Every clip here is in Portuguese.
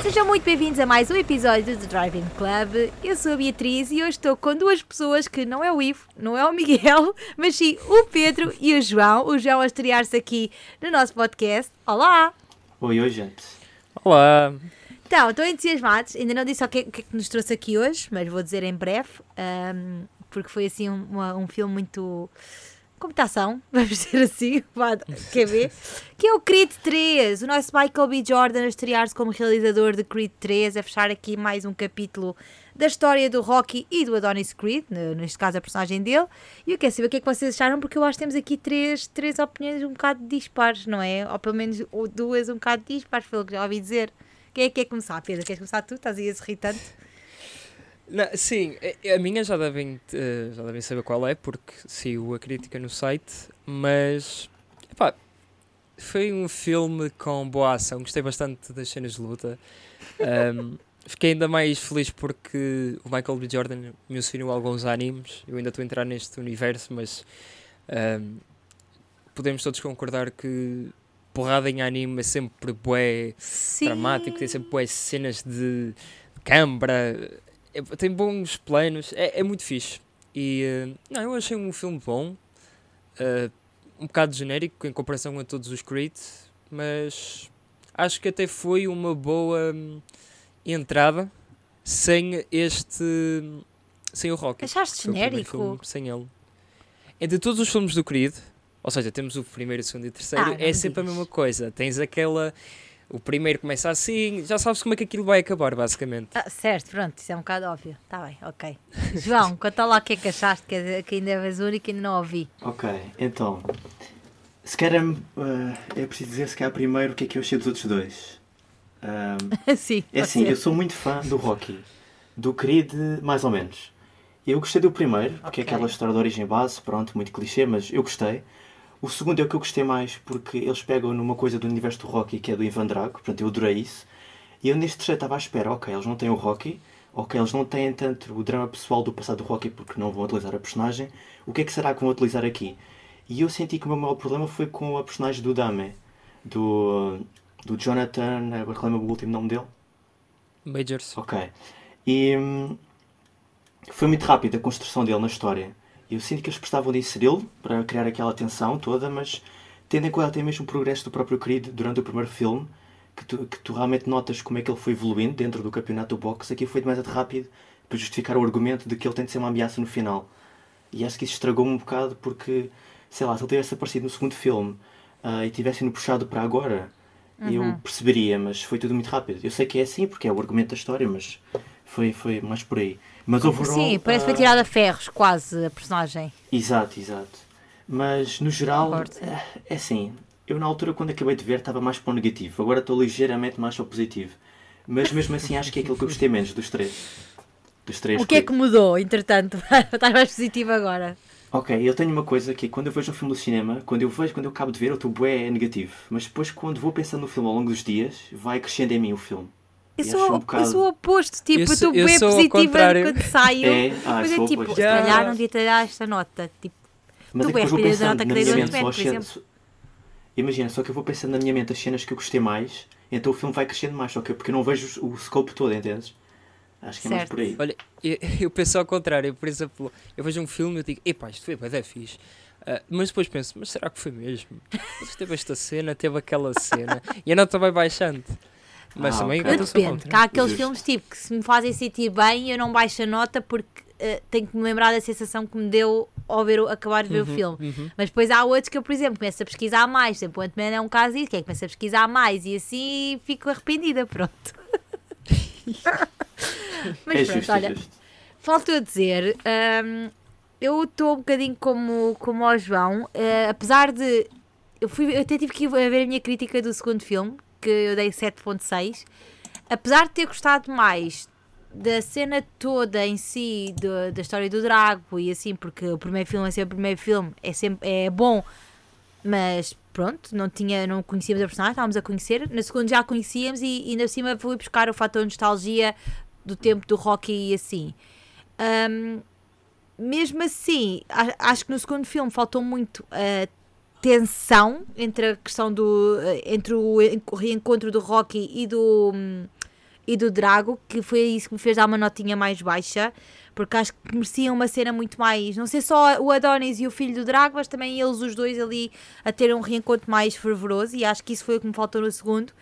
Sejam muito bem-vindos a mais um episódio do Driving Club. Eu sou a Beatriz e hoje estou com duas pessoas que não é o Ivo, não é o Miguel, mas sim o Pedro e o João. O João a estrear-se aqui no nosso podcast. Olá! Oi, oi, gente. Olá! Então, estão entusiasmados. Ainda não disse o que, é, o que é que nos trouxe aqui hoje, mas vou dizer em breve, um, porque foi assim um, um filme muito. Computação, vamos dizer assim, quer ver? Que é o Creed 3, o nosso Michael B. Jordan a estrear-se como realizador de Creed 3, a fechar aqui mais um capítulo da história do Rocky e do Adonis Creed, ne- neste caso a personagem dele. E eu quero saber o que é que vocês acharam, porque eu acho que temos aqui três, três opiniões um bocado dispares, não é? Ou pelo menos ou duas um bocado dispares, pelo que já ouvi dizer. Quem é que quer começar? Pedro, queres começar tu? Estás aí a tanto? Não, sim, a- a minha já devem, eh, já devem saber qual é, porque saiu a crítica no site, mas epá, foi um filme com boa ação, gostei bastante das cenas de luta. Ahm, fiquei ainda mais feliz porque o Michael B. Jordan mencionou alguns animes, eu ainda estou a entrar neste universo, mas ahm, podemos todos concordar que porrada em anime é sempre bué Sim. dramático, tem sempre boas cenas de câmara, é- tem bons planos, é, é muito fixe. E eh, não, eu achei um filme bom, eh, um bocado genérico em comparação a todos os Creed, mas acho que até foi uma boa hum, entrada sem este. sem o Rocky. Achaste genérico? filme sem ele. Entre todos os filmes do Creed, ou seja, temos o primeiro, o segundo e o terceiro, Ah, é sempre a digas. mesma coisa. Tens aquela. O primeiro começa assim, já sabes como é que aquilo vai acabar, basicamente. Ah, certo, pronto, isso é um bocado óbvio. Está bem, ok. João, conta lá o que é que achaste, que, é- que ainda és o único e ainda não ouvi. Ok, então. Se calhar eh, é preciso dizer se calhar primeiro o que é que eu achei dos outros dois. Ahm, Sim, é assim, ser. eu sou muito fã do Rocky. Do Creed, mais ou menos. Eu gostei do primeiro, porque é Ok. aquela história de origem base, pronto, muito clichê, mas eu gostei. O segundo é o que eu gostei mais, porque eles pegam numa coisa do universo do Rocky, que é do Ivan Drago, portanto eu adorei isso. E eu neste terceiro estava à espera, ok, eles não têm o Rocky, ok, eles não têm tanto o drama pessoal do passado do Rocky porque não vão utilizar a personagem, o que é que será que vão utilizar aqui? E eu senti que o meu maior problema foi com a personagem do Dame, do, do Jonathan, agora lembro o último nome dele? Majors. Ok. E hum, foi muito rápida a construção dele na história. Eu sinto que eles prestavam de inseri-lo para criar aquela tensão toda, mas tendo em conta até mesmo o progresso do próprio Creed durante o primeiro filme, que tu, que tu realmente notas como é que ele foi evoluindo dentro do campeonato do boxe, aqui foi demasiado rápido para justificar o argumento de que ele tem de ser uma ameaça no final. E acho que isso estragou-me um bocado porque, sei lá, se ele tivesse aparecido no segundo filme ah, e tivesse ido puxado para agora, eu perceberia, mas foi tudo muito rápido. Eu sei que é assim porque é o argumento da história, mas foi, foi mais por aí. Mas overall, Sim, parece que foi tirada a ferros, quase, a personagem. Exato, exato. Mas no geral, Concordo, é é assim. Eu na altura, quando acabei de ver, estava mais para o negativo. Agora estou ligeiramente mais para o positivo. Mas mesmo assim, acho que é aquilo que eu gostei menos dos três. Dos três. O que é que mudou, entretanto? Estás mais positivo agora. Ok, eu tenho uma coisa que é quando eu vejo um filme do cinema, quando eu vejo, quando eu acabo de ver, eu estou bué negativo. Mas depois, quando vou pensando no filme ao longo dos dias, vai crescendo em mim o filme. Eu sou, acho um eu bocado- sou o oposto, tipo, Eu eu sou- estou eu bem positiva quando saio. É? Ah, mas é tipo, se Já. calhar não devia ter dado esta nota. Tipo, Mas Tu é que da pensando nota que na dei minha do só as por exemplo. Imagina, só que eu vou pensando na minha mente as cenas que eu gostei mais, então o filme vai crescendo mais, só que porque eu não vejo o scope todo, entendes? Acho que é mais por aí. Olha, eu, eu penso ao contrário, por exemplo, eu vejo um filme e eu digo, epá, isto foi bem fixe. Ah, mas depois penso, mas será que foi mesmo? Mas teve esta cena, teve aquela cena, e a nota vai baixando. Mas Ah, também ok. Eu enquanto eu sou depende, há aqueles Justo. filmes tipo que se me fazem sentir bem eu não baixo a nota porque eh, tenho que me lembrar da sensação que me deu ao ver, o- acabar de ver o Uhum, filme. uhum. Mas depois há outros que eu, por exemplo, começo a pesquisar mais. Por exemplo, o Ant-Man é um caso disso, que é que começo a pesquisar mais e assim fico arrependida, pronto. Mas é pronto, justo, olha, é justo. Falta eu dizer, hum, eu estou um bocadinho como, como ao João, eh, apesar de. Eu, fui, eu até tive que ir a ver a minha crítica do segundo filme, que eu dei 7.6. Apesar de ter gostado mais da cena toda em si, do- da história do Drago e assim, porque o primeiro filme é sempre o primeiro filme, é, sempre, é bom, mas pronto, não, tinha, não conhecíamos a personagem, estávamos a conhecer. Na segunda já a conhecíamos e ainda por cima fui buscar o fator nostalgia do tempo do Rocky e assim. Ahm, mesmo assim, acho que no segundo filme faltou muito a tensão entre a questão do. eh, entre o en- o reencontro do Rocky e do. hum, e do Drago, que foi isso que me fez dar uma notinha mais baixa, porque acho que mereciam uma cena muito mais. Não sei só o Adonis e o filho do Drago, mas também eles, os dois, ali a ter um reencontro mais fervoroso, e acho que isso foi o que me faltou no segundo.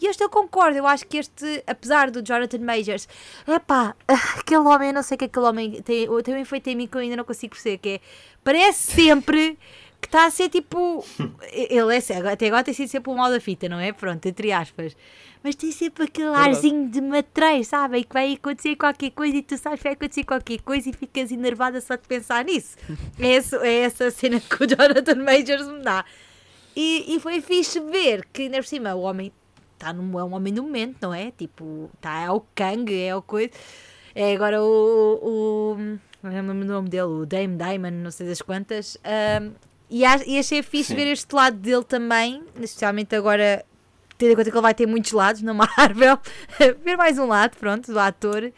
E este eu concordo, eu acho que este, apesar do Jonathan Majors, epá, aquele homem, eu não sei o que aquele homem tem, tem um efeito em mim que eu ainda não consigo perceber, que é, parece sempre que está a ser tipo, ele é cego, até agora tem sido sempre um mal da fita, não é? Pronto, entre aspas. Mas tem sempre aquele Verdade. arzinho de matreiro, sabe? E que vai acontecer qualquer coisa e tu sabes que vai acontecer qualquer coisa e ficas enervada só de pensar nisso. É, essa, é essa cena que o Jonathan Majors me dá. E, e foi fixe ver que, ainda por cima, o homem está no, é um homem do momento, não é? Tipo, tá, é o Kang, é o coisa. É agora o. o não lembro o nome dele, o Dame Diamond, não sei das quantas. ahm, e, e achei fixe Sim. ver este lado dele também, especialmente agora, tendo em conta que ele vai ter muitos lados na Marvel, ver mais um lado, pronto, do ator.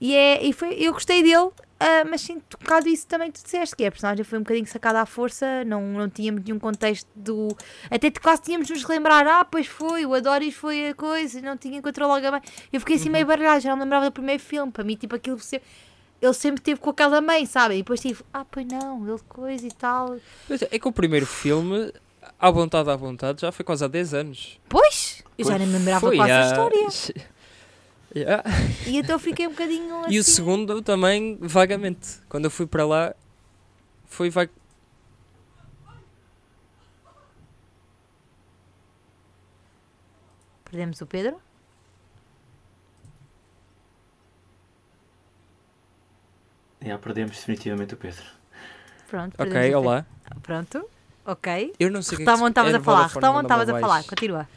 E, é, e foi, eu gostei dele, ah, mas sinto um bocado isso também tu disseste, que a personagem foi um bocadinho sacada à força, não, não tínhamos nenhum contexto do. Até quase tínhamos de nos relembrar, ah, pois foi, o Adoris foi a coisa, não tinha encontrou logo a mãe. Eu fiquei assim meio baralhada, já não me lembrava do primeiro filme, para mim, tipo, aquilo. se- Ele sempre teve com aquela mãe, sabe? E depois tive, ah, pois não, ele coisa e tal. É, é que o primeiro filme, à vontade, à vontade, já foi quase há 10 anos. Pois, eu já nem me lembrava quase a há- história. Yeah. E então fiquei um bocadinho assim. E o segundo também, vagamente. Quando eu fui para lá, foi vag... Perdemos o Pedro? Já perdemos definitivamente o Pedro. Pronto. Ok, olá. Pedro. Pronto, ok. Eu não sei o que é estavas a falar, Vodafone, retoma onde mandava estavas a falar, continua.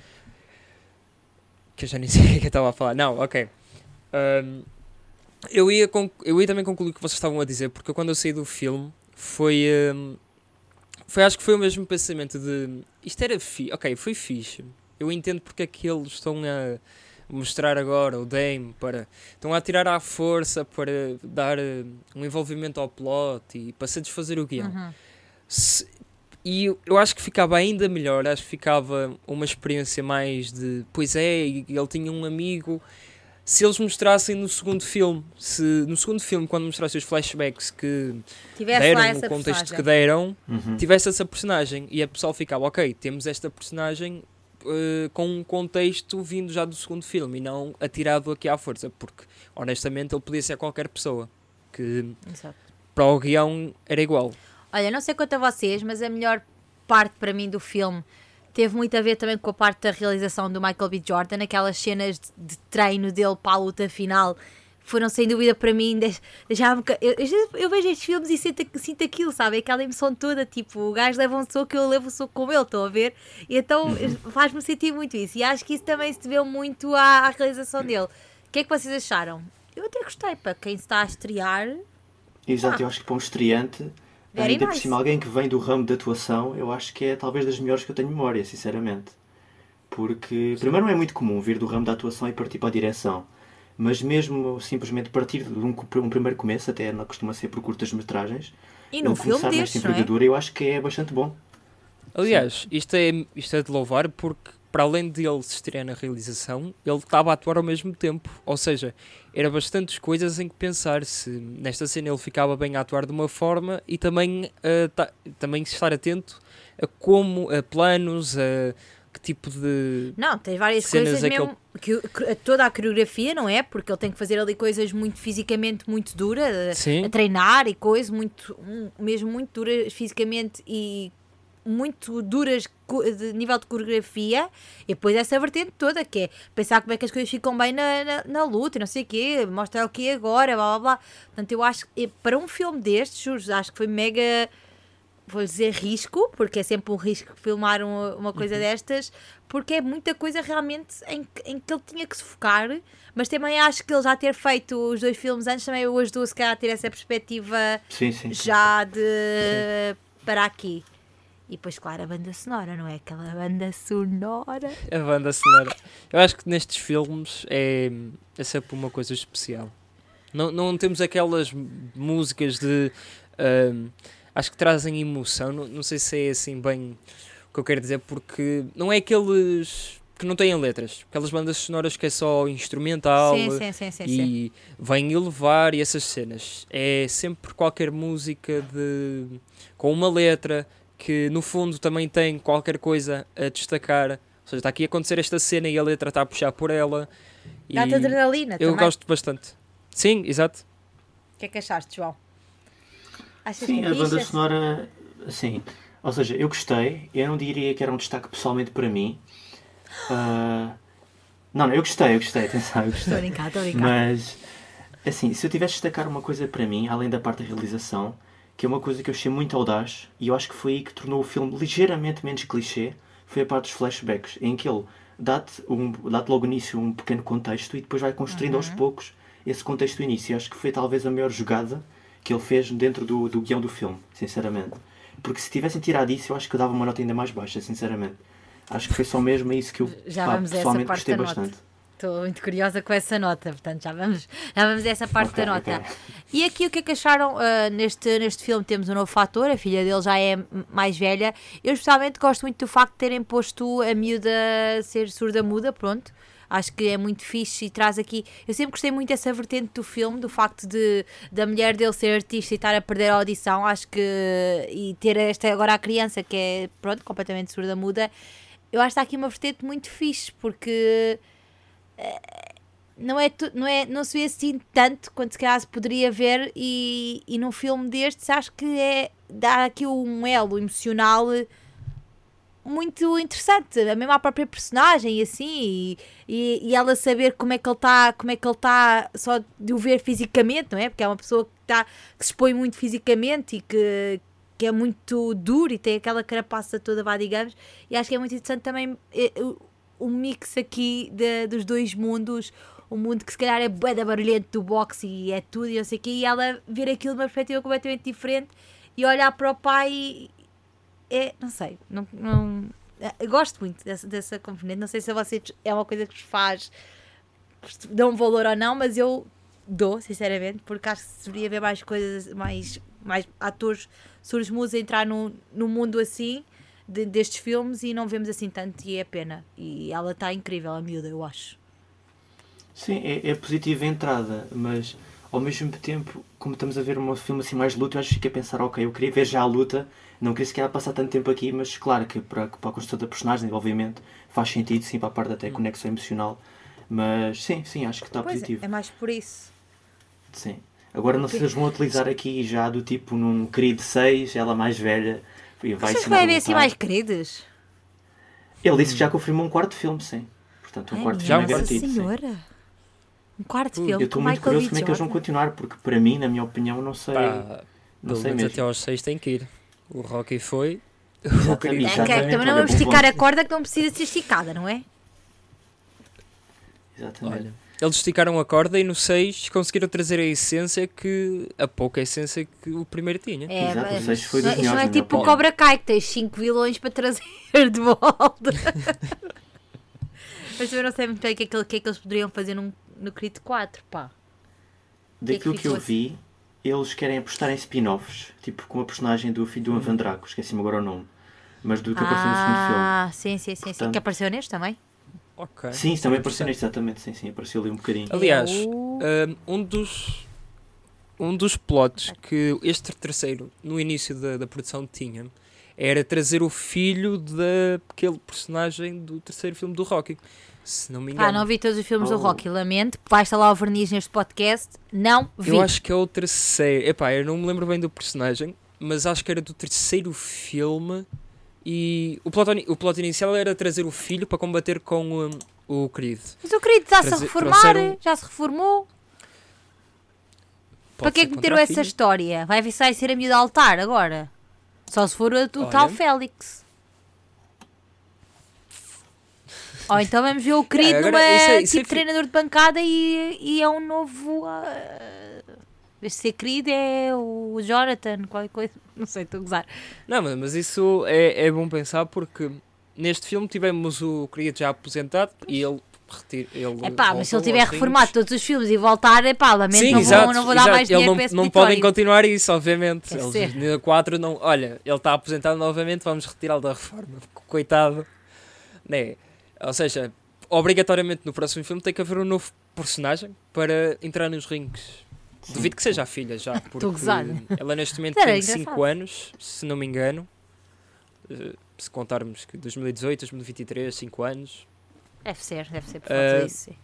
Que eu já nem sei o que é que eu estava a falar. Não, ok. Ahm, eu, ia eu ia também concluir o que vocês estavam a dizer, porque quando eu saí do filme, foi. ahm, foi acho que foi o mesmo pensamento de. Isto era fixe. Ok, foi fixe. Eu entendo porque é que eles estão a mostrar agora o Dame para. Estão a tirar à força para dar ah, um envolvimento ao plot e para satisfazer o guião. Uhum. Se- e eu- acho que ficava ainda melhor, acho que ficava uma experiência mais de pois é, ele tinha um amigo. Se eles mostrassem no segundo filme, se no segundo filme, quando mostrassem os flashbacks que Tivesse deram o contexto personagem. que deram, Uhum. tivesse essa personagem e a pessoa ficava, ok, temos esta personagem eh, com um contexto vindo já do segundo filme e não atirado aqui à força, porque honestamente ele podia ser qualquer pessoa que Exato. para o guião era igual. Olha, não sei quanto a vocês, mas a melhor parte para mim do filme teve muito a ver também com a parte da realização do Michael B. Jordan, aquelas cenas de, de treino dele para a luta final. Foram sem dúvida para mim. deix- deixavam-me ca- eu, eu, vejo estes filmes e sinto, sinto aquilo, sabe? Aquela emoção toda. Tipo, o gajo leva um soco, eu levo um soco com ele, estão a ver? E então faz-me sentir muito isso. E acho que isso também se deveu muito à, à realização dele. O que é que vocês acharam? Eu até gostei, para quem está a estrear. Exato, Ah. eu acho que para um estreante, Very ainda por nice. cima alguém que vem do ramo da atuação, eu acho que é talvez das melhores que eu tenho memória, sinceramente. Porque, primeiro, não é muito comum vir do ramo da atuação e partir para a direção. Mas mesmo simplesmente partir de um, um primeiro começo, até não costuma ser por curtas-metragens, E num ele filme começar nesta é? eu acho que é bastante bom. Aliás, isto é, isto é de louvar porque, para além de ele se estrear na realização, ele estava a atuar ao mesmo tempo. Ou seja, era bastantes coisas em que pensar se nesta cena ele ficava bem a atuar de uma forma e também, ah, ta- também estar atento a como, a planos, a que tipo de. Não, tem várias coisas é mesmo. Que, que- toda a coreografia, não é? Porque ele tem que fazer ali coisas muito fisicamente muito duras, Sim. a, a treinar e coisas muito, mesmo muito duras fisicamente e muito duras de nível de coreografia. E depois essa vertente toda, que é pensar como é que as coisas ficam bem na, na, na luta e não sei o quê, mostrar o que agora, blá blá blá. Portanto, eu acho que para um filme destes, juro, acho que foi mega vou dizer risco, porque é sempre um risco filmar uma, uma coisa destas, porque é muita coisa realmente em, que- em que ele tinha que se focar, mas também acho que ele já ter feito os dois filmes antes também o ajudou se calhar a ter essa perspectiva Sim, sim. sim. já de para aqui. E depois, claro, a banda sonora, não é? Aquela banda sonora. A banda sonora. Eu acho que nestes filmes é, é sempre uma coisa especial. Não, não temos aquelas músicas de. ahm, acho que trazem emoção. Não, não sei se é assim bem o que eu quero dizer, porque não é aqueles que não têm letras. Aquelas bandas sonoras que é só instrumental Sim, sim, sim, e vem elevar e essas cenas. É sempre qualquer música de com uma letra que no fundo também tem qualquer coisa a destacar. Ou seja, está aqui a acontecer esta cena e a letra está a puxar por ela. E Dá-te adrenalina eu também. gosto bastante. Sim, exato. O que é que achaste, João? Achas Sim, a banda sonora, sim. Ou seja, eu gostei. Eu não diria que era um destaque pessoalmente para mim. Ah, não, não, eu gostei, eu gostei, atenção, eu Estou gostei. estou a brincar. Mas, assim, se eu tivesse de destacar uma coisa para mim, além da parte da realização, que é uma coisa que eu achei muito audaz, e eu acho que foi aí que tornou o filme ligeiramente menos clichê, foi a parte dos flashbacks, em que ele dá-te um, dá logo início um pequeno contexto e depois vai construindo aos poucos esse contexto do início. Eu acho que foi talvez a maior jogada que ele fez dentro do, do guião do filme, sinceramente. Porque se tivessem tirado isso, eu acho que eu dava uma nota ainda mais baixa, sinceramente. Acho que foi só mesmo isso que eu Já pá, vamos a essa pessoalmente parte gostei da nota. bastante. Estou muito curiosa com essa nota, portanto já vamos, já vamos a essa parte Ok, da nota. ok. E aqui o que é que acharam ah, neste, neste filme? Temos um novo fator, a filha dele já é mais velha. Eu especialmente gosto muito do facto de terem posto a miúda ser surda-muda, pronto. Acho que é muito fixe e traz aqui. Eu sempre gostei muito dessa vertente do filme, do facto de da mulher dele ser artista e estar a perder a audição. Acho que. E ter esta agora a criança que é, pronto, completamente surda-muda. Eu acho que está aqui uma vertente muito fixe, porque não é, tu- não é não se vê assim tanto quanto se calhar se poderia ver e, e num filme destes acho que é dá aqui um elo emocional muito interessante. A mesma a própria personagem e assim e, e, e ela saber como é que ele está como é que ele está só de o ver fisicamente não é? Porque é uma pessoa que está que se expõe muito fisicamente e que que é muito duro e tem aquela carapaça toda vá digamos. E acho que é muito interessante também eh, o, o mix aqui de- dos dois mundos. Um mundo que se calhar é bué da barulhento do boxe e é tudo e não sei o quê, e ela ver aquilo de uma perspectiva completamente diferente e olhar para o pai é, não sei, não, não- gosto muito dessa, dessa componente, não sei se é uma coisa que vos faz dão valor ou não, mas eu dou, sinceramente, porque acho que deveria haver mais coisas, mais, mais atores surdos-mudos a entrar no, no mundo assim de- destes filmes e não vemos assim tanto e é pena. E ela está incrível, a miúda, eu acho. Sim, é, é positiva a entrada, mas ao mesmo tempo, como estamos a ver um filme assim mais de luta, eu acho que fiquei a pensar, ok, eu queria ver já a luta, não queria sequer passar tanto tempo aqui, mas claro que para, para a construção da personagem, obviamente, faz sentido, sim, para a parte até conexão emocional, mas sim, sim, acho que está Pois é, positivo. é mais por isso. Sim. Agora não sei se eles vão utilizar aqui já do tipo num Creed 6, ela mais velha, e vai ensinar vai a haver assim mais queridos? Ele disse que já confirmou um quarto filme, sim. Portanto, um Ai, quarto filme é garantido, sim. Um quarto Ui, filme Eu estou muito Michael curioso como é que eles vão continuar, porque para mim, na minha opinião, não sei. Pá, não pelo sei menos mesmo. até aos 6 tem que ir. O Rocky foi. O Exatamente. querido É, que, Exatamente, também não vamos esticar a corda que não precisa ser esticada, não é? Exatamente. Olha, eles esticaram a corda e no 6 conseguiram trazer a essência que. a pouca essência que o primeiro tinha. É, Exato, mas- o sexto foi não é- dos isto não é tipo o. Cobra Kai, que tens 5 vilões para trazer de volta. Mas eu não sei muito bem o que é que, o que, é que eles poderiam fazer num, no Creed 4, pá. Daquilo que que eu ficou vi, eles querem apostar em spin-offs, tipo com a personagem do filho do Ivan Draco, esqueci-me agora o nome, mas do que apareceu no segundo filme. Ah, sim, sim, sim, sim. Portanto- Que apareceu neste também. Ok. Sim, também apareceu neste, exatamente, sim, sim, apareceu ali um bocadinho. Aliás, um, um dos. Um dos plots que este terceiro, no início da, da produção, tinha era trazer o filho daquele personagem do terceiro filme do Rocky. Se não me engano. Pá, não vi todos os filmes do Oh. Rocky, lamento. Basta lá o verniz neste podcast. Não vi. Eu acho que é o terceiro. Epá, eu não me lembro bem do personagem, mas acho que era do terceiro filme. E o plot, o plot inicial era trazer o filho para combater com um, o Creed. Mas o querido está-se a reformar, trouxeram- já se reformou. Pode Para que é que meteram essa história? Vai ver se vai ser a miúda altar agora. Só se for o, o tal Félix. Ou então vamos ver o querido agora, numa isso é- isso é tipo fi- treinador de bancada e, e é um novo. Uh, este ser querido é o Jonathan, qualquer coisa. Não sei, estou a gozar. Não, mas, isso é, é bom pensar porque neste filme tivemos o Creed já aposentado e ele retira. Ele É pá, mas se ele tiver reformado todos os filmes e voltar, é pá, lamento, Sim, não, exato, vou, não vou dar exato. mais Ele dinheiro não, para não podem continuar isso, obviamente. Deve Eles, ser. no 4 não. Olha, ele está aposentado novamente, vamos retirá-lo da reforma. Coitado. Né? Ou seja, obrigatoriamente no próximo filme tem que haver um novo personagem para entrar nos rings. Sim. Duvido que seja a filha já, porque ela neste momento Era tem engraçado. 5 anos, se não me engano. Eh, Se contarmos que 2018, 2023, 5 anos. Deve ser, deve ser por causa disso. sim.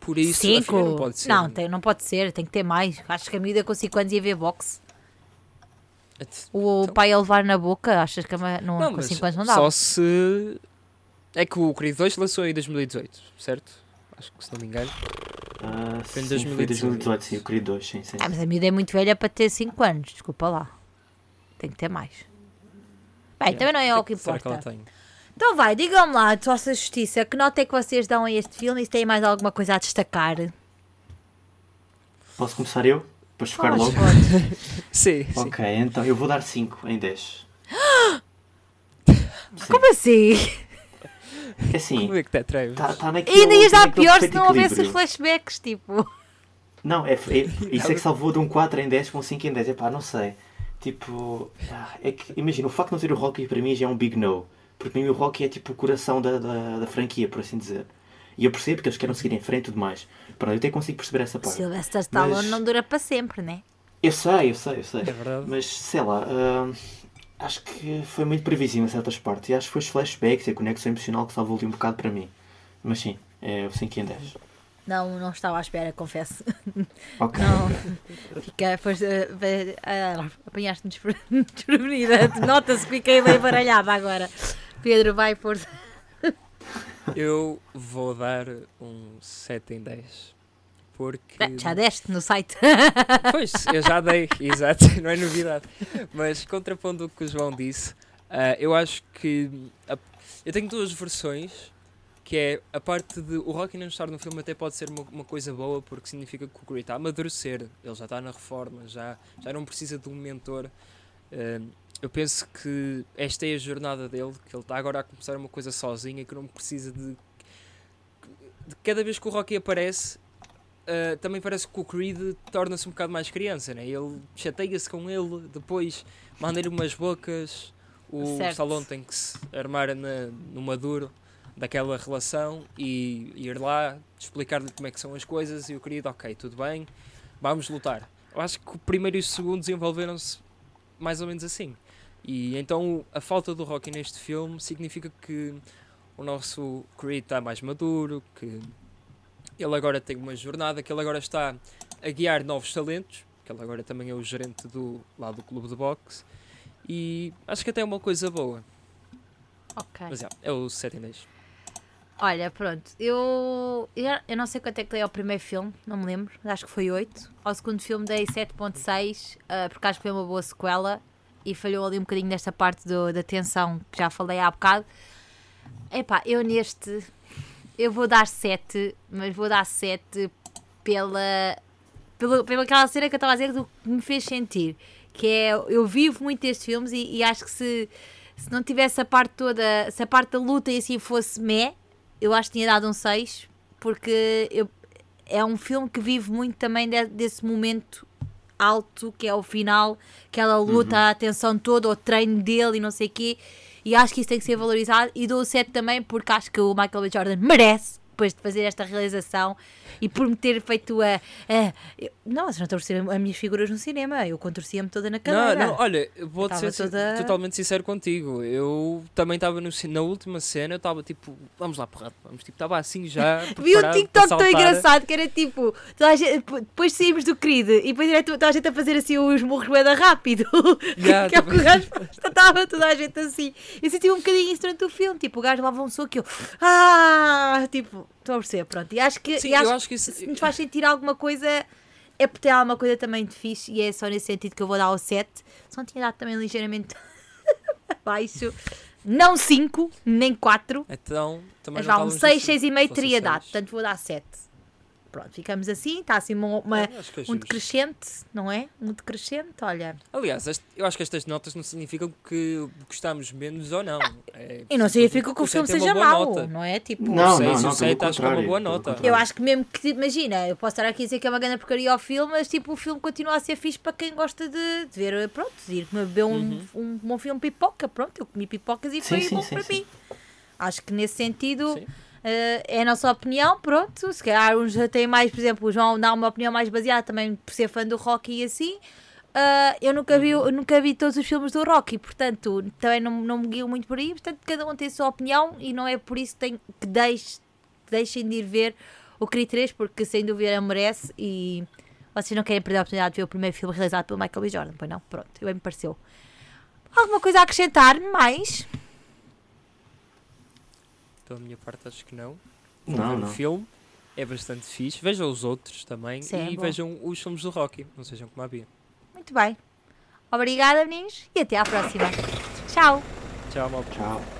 Por isso, a filha Cinco? não pode ser. Não, tem, não pode ser, tem que ter mais. Acho que a miúda com 5 anos ia ver boxe. O Então- pai a levar na boca, achas que a não, Não, com mas 5 anos não dava? só se. É que o Creed 2 lançou em 2018, certo? Acho que se não me engano. Ah, Foi em sim, 2018. Foi 2018, sim, o Creed 2, sim, sim. Ah, mas a miúda é muito velha para ter 5 anos, desculpa lá. Tem que ter mais. Bem, também não é o que Será que ela importa. tem? Então vai, digam-me lá, de vossa justiça, que nota é que vocês dão a este filme e se têm mais alguma coisa a destacar? Posso começar eu? Depois focar Podes, logo? Sim, sim. Ok, então eu vou dar 5 em 10. Sim. Como assim? É assim, Como é que te atreves? está tá naquele, Ainda ias dar pior se não houvesse os flashbacks, tipo. Não, é, é, isso é que salvou de um 4 em 10 para um 5 em 10. É pá, não sei. Tipo, ah, é que, imagina, o facto de não ter o Rocky para mim já é um big no. Porque para mim o Rocky é tipo o coração da, da, da franquia, por assim dizer. E eu percebo que eles querem seguir em frente e tudo mais. Pronto, eu até consigo perceber essa parte. Sylvester Stallone Mas- não dura para sempre, né? Eu sei, eu sei, eu sei. É verdade. Mas sei lá, ah, acho que foi muito previsível em certas partes. E acho que foi os flashbacks e a conexão emocional que salvou ali um bocado para mim. Mas sim, é o 5 em 10. Não, não estava à espera, confesso. Ok. Não. Fica, foste, eh, ve- ah, apanhaste-me despre- desprevenida. Nota-se que fiquei bem baralhada agora. Pedro, vai por. Eu vou dar um 7 em 10. Porque. Eh, Já deste no site. Pois, eu já dei, exato, não é novidade. Mas contrapondo o que o João disse, ah, eu acho que. a- eu tenho duas versões. Que é a parte de o Rocky não estar no filme até pode ser uma, uma coisa boa porque significa que o Creed está a amadurecer, ele já está na reforma, já, já não precisa de um mentor. Ah, eu penso que esta é a jornada dele, que ele está agora a começar uma coisa sozinho e que não precisa de, de cada vez que o Rocky aparece, Uh, também parece que o Creed torna-se um bocado mais criança, né? Ele chateia-se com ele, depois manda-lhe umas bocas. O Certo. Stallone tem que se armar na, no maduro daquela relação e ir lá explicar-lhe como é que são as coisas. E o Creed, ok, tudo bem, vamos lutar. Eu acho que o primeiro e o segundo desenvolveram-se mais ou menos assim. E então a falta do Rocky neste filme significa que o nosso Creed está mais maduro, que ele agora tem uma jornada, que ele agora está a guiar novos talentos, que ele agora também é o gerente do, lá do clube de boxe, e acho que até é uma coisa boa. Ok. Mas é, é o 7 em 10. Olha, pronto. Eu, eu, não sei quanto é que dei ao primeiro filme, não me lembro, acho que foi 8. Ao segundo filme dei 7.6, ah, porque acho que foi uma boa sequela e falhou ali um bocadinho nesta parte do, da tensão que já falei há bocado. Epá, eu neste eu vou dar 7, mas vou dar 7 pela, pela, pela aquela cena que eu estava a dizer do que me fez sentir. Que é, eu vivo muito estes filmes e, e acho que se, se não tivesse a parte toda, se a parte da luta e assim fosse meh, eu acho que tinha dado um 6, porque eu, é um filme que vive muito também de- desse momento alto, que é o final, aquela luta, a atenção toda, o treino dele e não sei o quê. E acho que isso tem que ser valorizado. E dou o 7 também porque acho que o Michael B. Jordan merece, depois de fazer esta realização e por me ter feito a. a eu- não, não estão a torcer as minhas figuras no cinema. Eu contorcia-me toda na Não, cadeira. não, olha, eu vou ser toda- totalmente sincero contigo. Eu também estava na última cena, eu estava tipo, vamos lá, porra, vamos, tipo, estava assim já. Vi um TikTok tão engraçado que era tipo, gente- depois saímos do Creed e depois era toda a gente a fazer assim os murros da rápido. Yeah, que é o que o gajo estava toda a gente assim. Eu senti um bocadinho isso durante o filme, tipo, o gajo levava um soco e eu, ah, tipo, estou a perceber, pronto. E acho que, Sim, e acho acho que isso. se nos faz sentir alguma coisa, é porque tem alguma coisa também de fixe e é só nesse sentido que eu vou dar ao 7. Se não tinha dado também ligeiramente abaixo, não 5, nem 4. Então, também Mas vá, um estávamos 6, no 6,5 se fosse teria o dado, portanto vou dar 7. Pronto, ficamos assim, está assim uma, uma- É, é um decrescente, não é? Um decrescente, olha. Aliás, este- eu acho que estas notas não significam que gostamos menos ou não. É, E não significa que o o filme seja mau, nota. não é? Tipo, Não, seis não, não, pelo acho que é uma boa nota. eu acho que mesmo que, imagina, eu posso estar aqui a dizer que é uma grande porcaria ao filme, mas tipo, o filme continua a ser fixe para quem gosta de, de ver, pronto, de ir beber um, Uhum. um bom filme pipoca, pronto, eu comi pipocas e Sim, foi sim, bom sim, para sim. mim. Acho que nesse sentido Eh, é a nossa opinião, pronto. Se calhar uns já têm mais, por exemplo, o João dá uma opinião mais baseada também por ser fã do Rocky e assim. Ah, eu nunca vi, eu nunca vi todos os filmes do Rocky, portanto, também não, não me guio muito por aí. Portanto, cada um tem a sua opinião e não é por isso que, tem, que, deixe, que deixem de ir ver o Creed 3, porque sem dúvida merece. E vocês não querem perder a oportunidade de ver o primeiro filme realizado pelo Michael B. Jordan, pois não? Pronto, bem me pareceu. Alguma coisa a acrescentar mais? Da minha parte, acho que não. Não, o não. filme é bastante fixe. Vejam os outros também Sim, é e bom. vejam os filmes do Rocky. Não sejam como a Bia. Muito bem. Obrigada, meninos, e até à próxima. Tchau! Tchau, malta. Tchau.